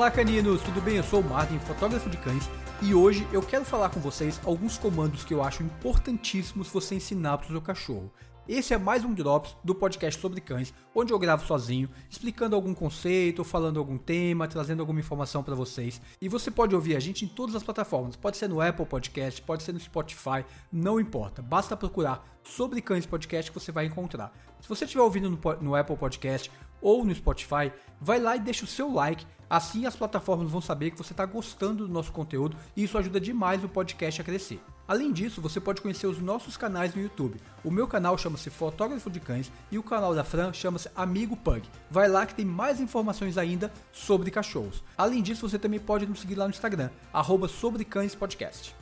Olá caninos, tudo bem? Eu sou o Martin, fotógrafo de cães, e hoje eu quero falar com vocês alguns comandos que eu acho importantíssimos você ensinar para o seu cachorro. Esse é mais um Drops do podcast sobre cães, onde eu gravo sozinho, explicando algum conceito, falando algum tema, trazendo alguma informação para vocês. E você pode ouvir a gente em todas as plataformas, pode ser no Apple Podcast, pode ser no Spotify, não importa. Basta procurar sobre cães podcast que você vai encontrar. Se você estiver ouvindo no, no Apple Podcast ou no Spotify, vai lá e deixa o seu like. Assim as plataformas vão saber que você está gostando do nosso conteúdo e isso ajuda demais o podcast a crescer. Além disso, você pode conhecer os nossos canais no YouTube. O meu canal chama-se Fotógrafo de Cães e o canal da Fran chama-se Amigo Pug. Vai lá que tem mais informações ainda sobre cachorros. Além disso, você também pode nos seguir lá no Instagram, arroba Podcast.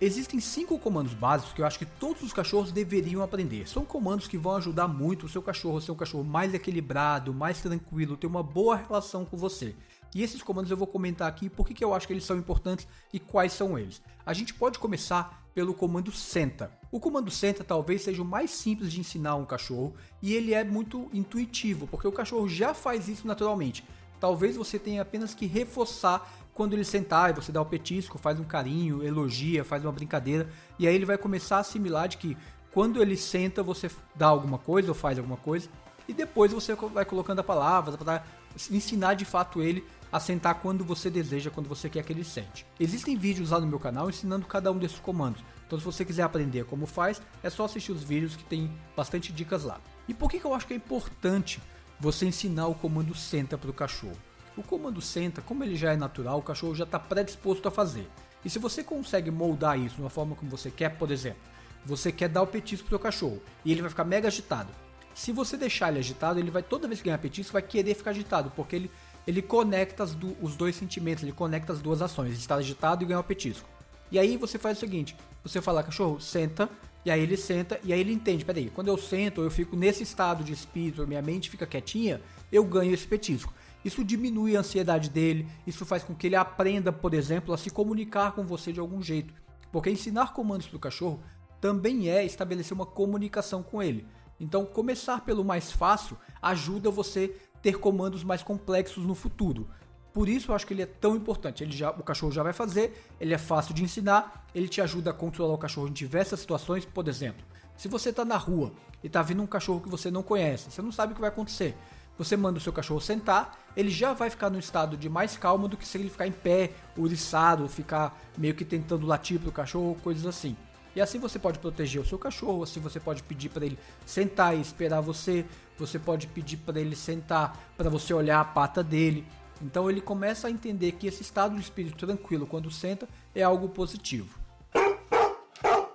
Existem cinco comandos básicos que eu acho que todos os cachorros deveriam aprender. São comandos que vão ajudar muito o seu cachorro a ser um cachorro mais equilibrado, mais tranquilo, ter uma boa relação com você. E esses comandos eu vou comentar aqui porque que eu acho que eles são importantes e quais são eles. A gente pode começar pelo comando senta. O comando senta talvez seja o mais simples de ensinar um cachorro e ele é muito intuitivo, porque o cachorro já faz isso naturalmente. Talvez você tenha apenas que reforçar quando ele sentar e você dá o petisco, faz um carinho, elogia, faz uma brincadeira, e aí ele vai começar a assimilar de que quando ele senta você dá alguma coisa ou faz alguma coisa, e depois você vai colocando a palavra para ensinar de fato ele a sentar quando você deseja, quando você quer que ele sente. Existem vídeos lá no meu canal ensinando cada um desses comandos. Então se você quiser aprender como faz, é só assistir os vídeos que tem bastante dicas lá. E por que, que eu acho que é importante você ensinar o comando senta para o cachorro? O comando senta, como ele já é natural, o cachorro já está predisposto a fazer. E se você consegue moldar isso de uma forma como você quer, por exemplo, você quer dar o petisco pro seu cachorro e ele vai ficar mega agitado. Se você deixar ele agitado, ele vai toda vez que ganhar petisco vai querer ficar agitado, porque ele, ele conecta do, os dois sentimentos, ele conecta as duas ações, estar agitado e ganhar o petisco. E aí você faz o seguinte, você fala, cachorro, senta, e aí ele senta, e aí ele entende, peraí, quando eu sento, eu fico nesse estado de espírito, minha mente fica quietinha, eu ganho esse petisco. Isso diminui a ansiedade dele, isso faz com que ele aprenda, por exemplo, a se comunicar com você de algum jeito. Porque ensinar comandos para o cachorro também é estabelecer uma comunicação com ele. Então, começar pelo mais fácil ajuda você ter comandos mais complexos no futuro. Por isso eu acho que ele é tão importante. Ele já, o cachorro já vai fazer, ele é fácil de ensinar, ele te ajuda a controlar o cachorro em diversas situações. Por exemplo, se você está na rua e está vindo um cachorro que você não conhece, você não sabe o que vai acontecer. Você manda o seu cachorro sentar, ele já vai ficar no estado de mais calmo do que se ele ficar em pé, ouriçado, ficar meio que tentando latir pro cachorro, coisas assim. E assim você pode proteger o seu cachorro, assim você pode pedir para ele sentar e esperar você, você pode pedir para ele sentar para você olhar a pata dele. Então ele começa a entender que esse estado de espírito tranquilo quando senta é algo positivo.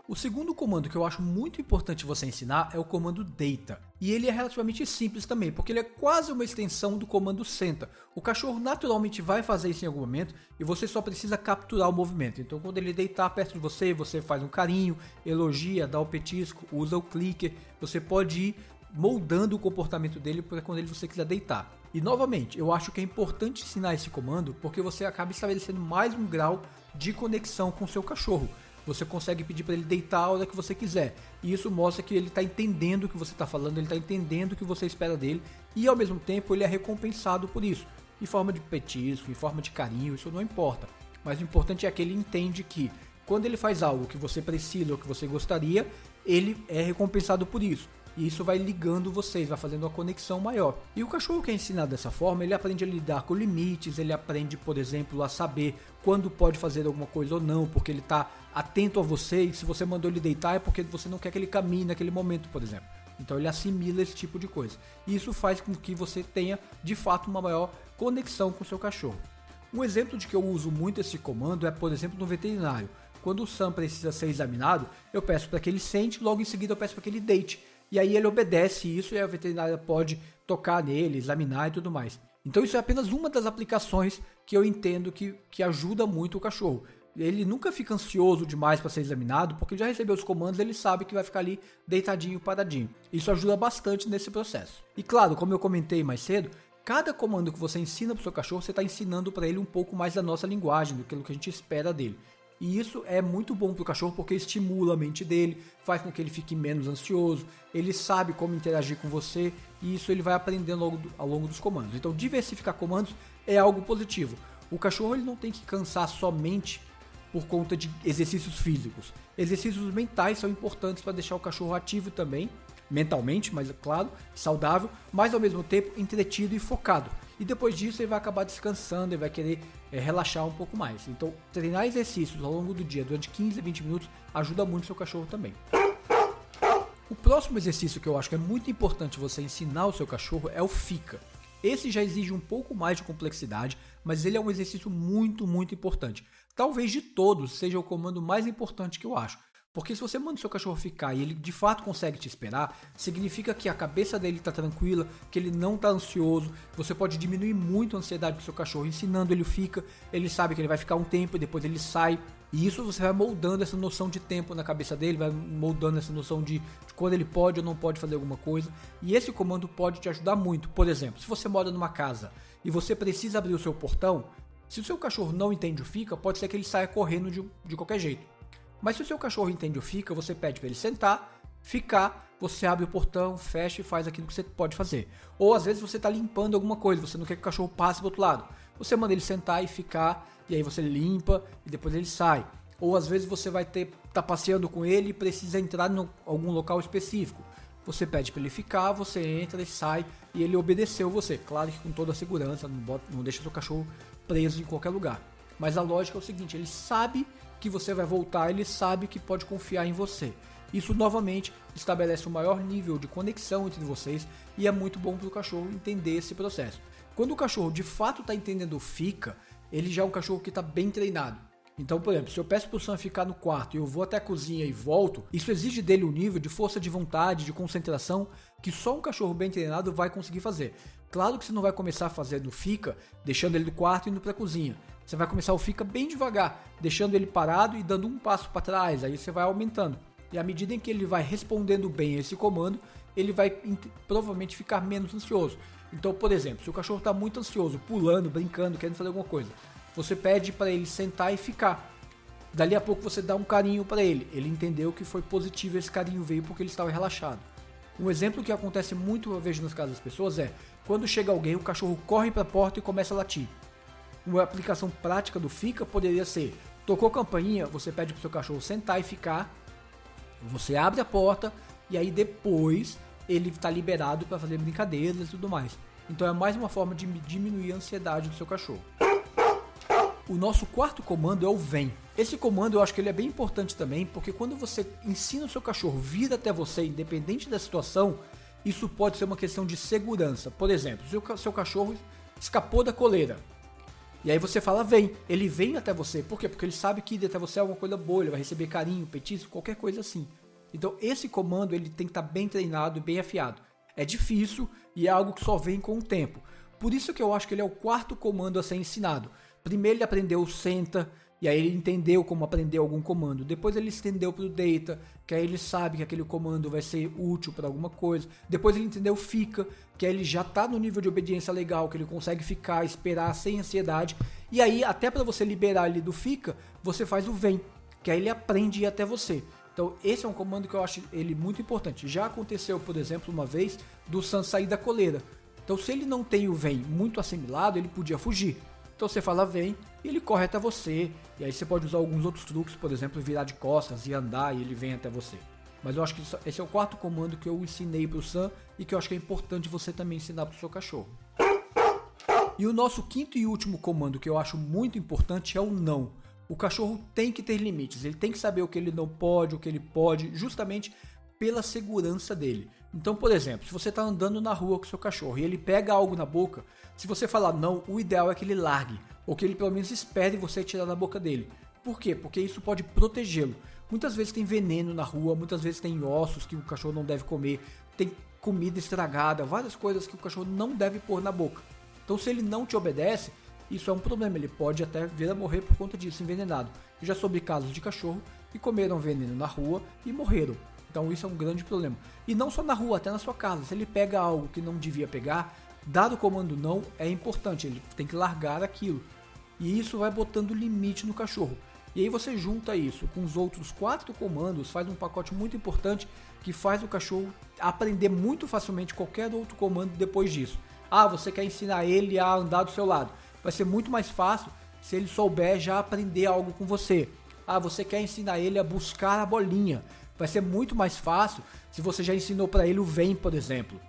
O segundo comando que eu acho muito importante você ensinar é o comando deita. E ele é relativamente simples também, porque ele é quase uma extensão do comando senta. O cachorro naturalmente vai fazer isso em algum momento e você só precisa capturar o movimento. Então quando ele deitar perto de você, você faz um carinho, elogia, dá o petisco, usa o clicker, você pode ir moldando o comportamento dele para quando ele você quiser deitar. E novamente, eu acho que é importante ensinar esse comando porque você acaba estabelecendo mais um grau de conexão com o seu cachorro. Você consegue pedir para ele deitar a hora que você quiser. E isso mostra que ele está entendendo o que você está falando, ele está entendendo o que você espera dele. E ao mesmo tempo ele é recompensado por isso. Em forma de petisco, em forma de carinho, isso não importa. Mas o importante é que ele entende que quando ele faz algo que você precisa ou que você gostaria, ele é recompensado por isso. E isso vai ligando vocês, vai fazendo uma conexão maior. E o cachorro que é ensinado dessa forma, ele aprende a lidar com limites, ele aprende, por exemplo, a saber quando pode fazer alguma coisa ou não, porque ele está atento a você e se você mandou ele deitar é porque você não quer que ele caminhe naquele momento, por exemplo. Então ele assimila esse tipo de coisa. E isso faz com que você tenha, de fato, uma maior conexão com o seu cachorro. Um exemplo de que eu uso muito esse comando é, por exemplo, no veterinário. Quando o Sam precisa ser examinado, eu peço para que ele sente, logo em seguida eu peço para que ele deite e aí ele obedece isso e a veterinária pode tocar nele, examinar e tudo mais. Então isso é apenas uma das aplicações que eu entendo que, que ajuda muito o cachorro. Ele nunca fica ansioso demais para ser examinado, porque já recebeu os comandos, ele sabe que vai ficar ali deitadinho, paradinho. Isso ajuda bastante nesse processo. E claro, como eu comentei mais cedo, cada comando que você ensina para o seu cachorro, você está ensinando para ele um pouco mais da nossa linguagem, do que a gente espera dele. E isso é muito bom para o cachorro porque estimula a mente dele, faz com que ele fique menos ansioso, ele sabe como interagir com você e isso ele vai aprendendo ao longo, do, ao longo dos comandos. Então, diversificar comandos é algo positivo. O cachorro ele não tem que cansar somente por conta de exercícios físicos. Exercícios mentais são importantes para deixar o cachorro ativo também, mentalmente, mas claro, saudável, mas ao mesmo tempo entretido e focado. E depois disso ele vai acabar descansando, ele vai querer é, relaxar um pouco mais. Então, treinar exercícios ao longo do dia durante 15 a 20 minutos ajuda muito o seu cachorro também. O próximo exercício que eu acho que é muito importante você ensinar o seu cachorro é o fica. Esse já exige um pouco mais de complexidade, mas ele é um exercício muito, muito importante. Talvez de todos seja o comando mais importante que eu acho. Porque se você manda o seu cachorro ficar e ele de fato consegue te esperar, significa que a cabeça dele está tranquila, que ele não está ansioso. Você pode diminuir muito a ansiedade do seu cachorro ensinando ele fica. Ele sabe que ele vai ficar um tempo e depois ele sai. E isso você vai moldando essa noção de tempo na cabeça dele, vai moldando essa noção de, de quando ele pode ou não pode fazer alguma coisa. E esse comando pode te ajudar muito. Por exemplo, se você mora numa casa e você precisa abrir o seu portão, se o seu cachorro não entende o fica, pode ser que ele saia correndo de, de qualquer jeito. Mas se o seu cachorro entende o fica, você pede para ele sentar, ficar, você abre o portão, fecha e faz aquilo que você pode fazer. Ou às vezes você está limpando alguma coisa, você não quer que o cachorro passe para outro lado. Você manda ele sentar e ficar, e aí você limpa e depois ele sai. Ou às vezes você vai ter tá passeando com ele e precisa entrar em algum local específico. Você pede para ele ficar, você entra e sai e ele obedeceu você. Claro que com toda a segurança, não, bota, não deixa seu cachorro preso em qualquer lugar. Mas a lógica é o seguinte: ele sabe que você vai voltar, ele sabe que pode confiar em você. Isso novamente estabelece um maior nível de conexão entre vocês e é muito bom para o cachorro entender esse processo. Quando o cachorro de fato está entendendo fica, ele já é um cachorro que está bem treinado. Então, por exemplo, se eu peço para o Sam ficar no quarto e eu vou até a cozinha e volto, isso exige dele um nível de força de vontade, de concentração, que só um cachorro bem treinado vai conseguir fazer. Claro que você não vai começar a fazer no fica, deixando ele no quarto e indo para a cozinha. Você vai começar o fica bem devagar, deixando ele parado e dando um passo para trás, aí você vai aumentando. E à medida em que ele vai respondendo bem esse comando, ele vai provavelmente ficar menos ansioso. Então, por exemplo, se o cachorro está muito ansioso, pulando, brincando, querendo fazer alguma coisa, você pede para ele sentar e ficar. Dali a pouco você dá um carinho para ele. Ele entendeu que foi positivo esse carinho veio porque ele estava relaxado. Um exemplo que acontece muito eu vejo nas casas das pessoas é quando chega alguém, o cachorro corre para a porta e começa a latir. Uma aplicação prática do fica poderia ser: tocou campainha, você pede pro seu cachorro sentar e ficar, você abre a porta e aí depois ele está liberado para fazer brincadeiras e tudo mais. Então é mais uma forma de diminuir a ansiedade do seu cachorro. O nosso quarto comando é o vem. Esse comando eu acho que ele é bem importante também, porque quando você ensina o seu cachorro vir até você, independente da situação, isso pode ser uma questão de segurança. Por exemplo, se o seu cachorro escapou da coleira, e aí você fala, vem. Ele vem até você. Por quê? Porque ele sabe que ir até você é alguma coisa boa, ele vai receber carinho, petisco, qualquer coisa assim. Então esse comando ele tem que estar tá bem treinado e bem afiado. É difícil e é algo que só vem com o tempo. Por isso que eu acho que ele é o quarto comando a ser ensinado. Primeiro ele aprendeu senta, e aí ele entendeu como aprender algum comando. Depois ele estendeu para o data, que aí ele sabe que aquele comando vai ser útil para alguma coisa. Depois ele entendeu fica, que aí ele já está no nível de obediência legal, que ele consegue ficar, esperar sem ansiedade. E aí até para você liberar ele do fica, você faz o vem, que aí ele aprende ir até você. Então esse é um comando que eu acho ele muito importante. Já aconteceu, por exemplo, uma vez do Sam sair da coleira. Então se ele não tem o vem muito assimilado, ele podia fugir. Então você fala vem e ele corre até você. E aí você pode usar alguns outros truques, por exemplo, virar de costas e andar e ele vem até você. Mas eu acho que esse é o quarto comando que eu ensinei para o Sam e que eu acho que é importante você também ensinar para o seu cachorro. E o nosso quinto e último comando que eu acho muito importante é o não. O cachorro tem que ter limites, ele tem que saber o que ele não pode, o que ele pode, justamente pela segurança dele. Então, por exemplo, se você está andando na rua com seu cachorro e ele pega algo na boca, se você falar não, o ideal é que ele largue, ou que ele pelo menos espere você tirar da boca dele. Por quê? Porque isso pode protegê-lo. Muitas vezes tem veneno na rua, muitas vezes tem ossos que o cachorro não deve comer, tem comida estragada, várias coisas que o cachorro não deve pôr na boca. Então, se ele não te obedece, isso é um problema, ele pode até vir a morrer por conta disso, envenenado. Eu já soube casos de cachorro que comeram veneno na rua e morreram. Então isso é um grande problema. E não só na rua, até na sua casa. Se ele pega algo que não devia pegar, dado o comando não, é importante, ele tem que largar aquilo. E isso vai botando limite no cachorro. E aí você junta isso com os outros quatro comandos, faz um pacote muito importante que faz o cachorro aprender muito facilmente qualquer outro comando depois disso. Ah, você quer ensinar ele a andar do seu lado. Vai ser muito mais fácil se ele souber já aprender algo com você. Ah, você quer ensinar ele a buscar a bolinha. Vai ser muito mais fácil se você já ensinou para ele o vem, por exemplo.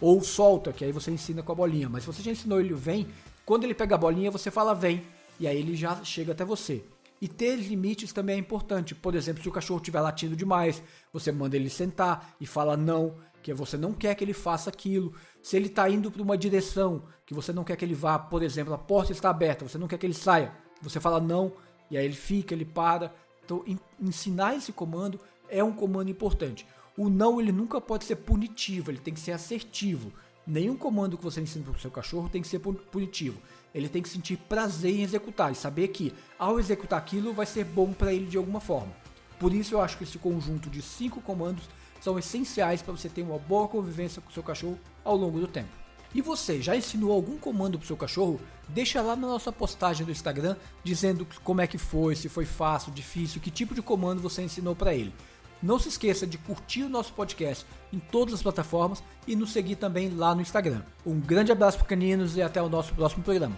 Ou solta, que aí você ensina com a bolinha. Mas se você já ensinou ele o vem, quando ele pega a bolinha, você fala vem. E aí ele já chega até você. E ter limites também é importante. Por exemplo, se o cachorro estiver latindo demais, você manda ele sentar e fala não, que você não quer que ele faça aquilo. Se ele está indo para uma direção que você não quer que ele vá, por exemplo, a porta está aberta, você não quer que ele saia, você fala não, e aí ele fica, ele para. Então, ensinar esse comando é um comando importante. O não ele nunca pode ser punitivo, ele tem que ser assertivo. Nenhum comando que você ensina para o seu cachorro tem que ser punitivo. Ele tem que sentir prazer em executar e saber que ao executar aquilo vai ser bom para ele de alguma forma. Por isso eu acho que esse conjunto de cinco comandos são essenciais para você ter uma boa convivência com o seu cachorro ao longo do tempo. E você, já ensinou algum comando para o seu cachorro? Deixa lá na nossa postagem do Instagram dizendo como é que foi, se foi fácil, difícil, que tipo de comando você ensinou para ele. Não se esqueça de curtir o nosso podcast em todas as plataformas e nos seguir também lá no Instagram. Um grande abraço para caninos e até o nosso próximo programa.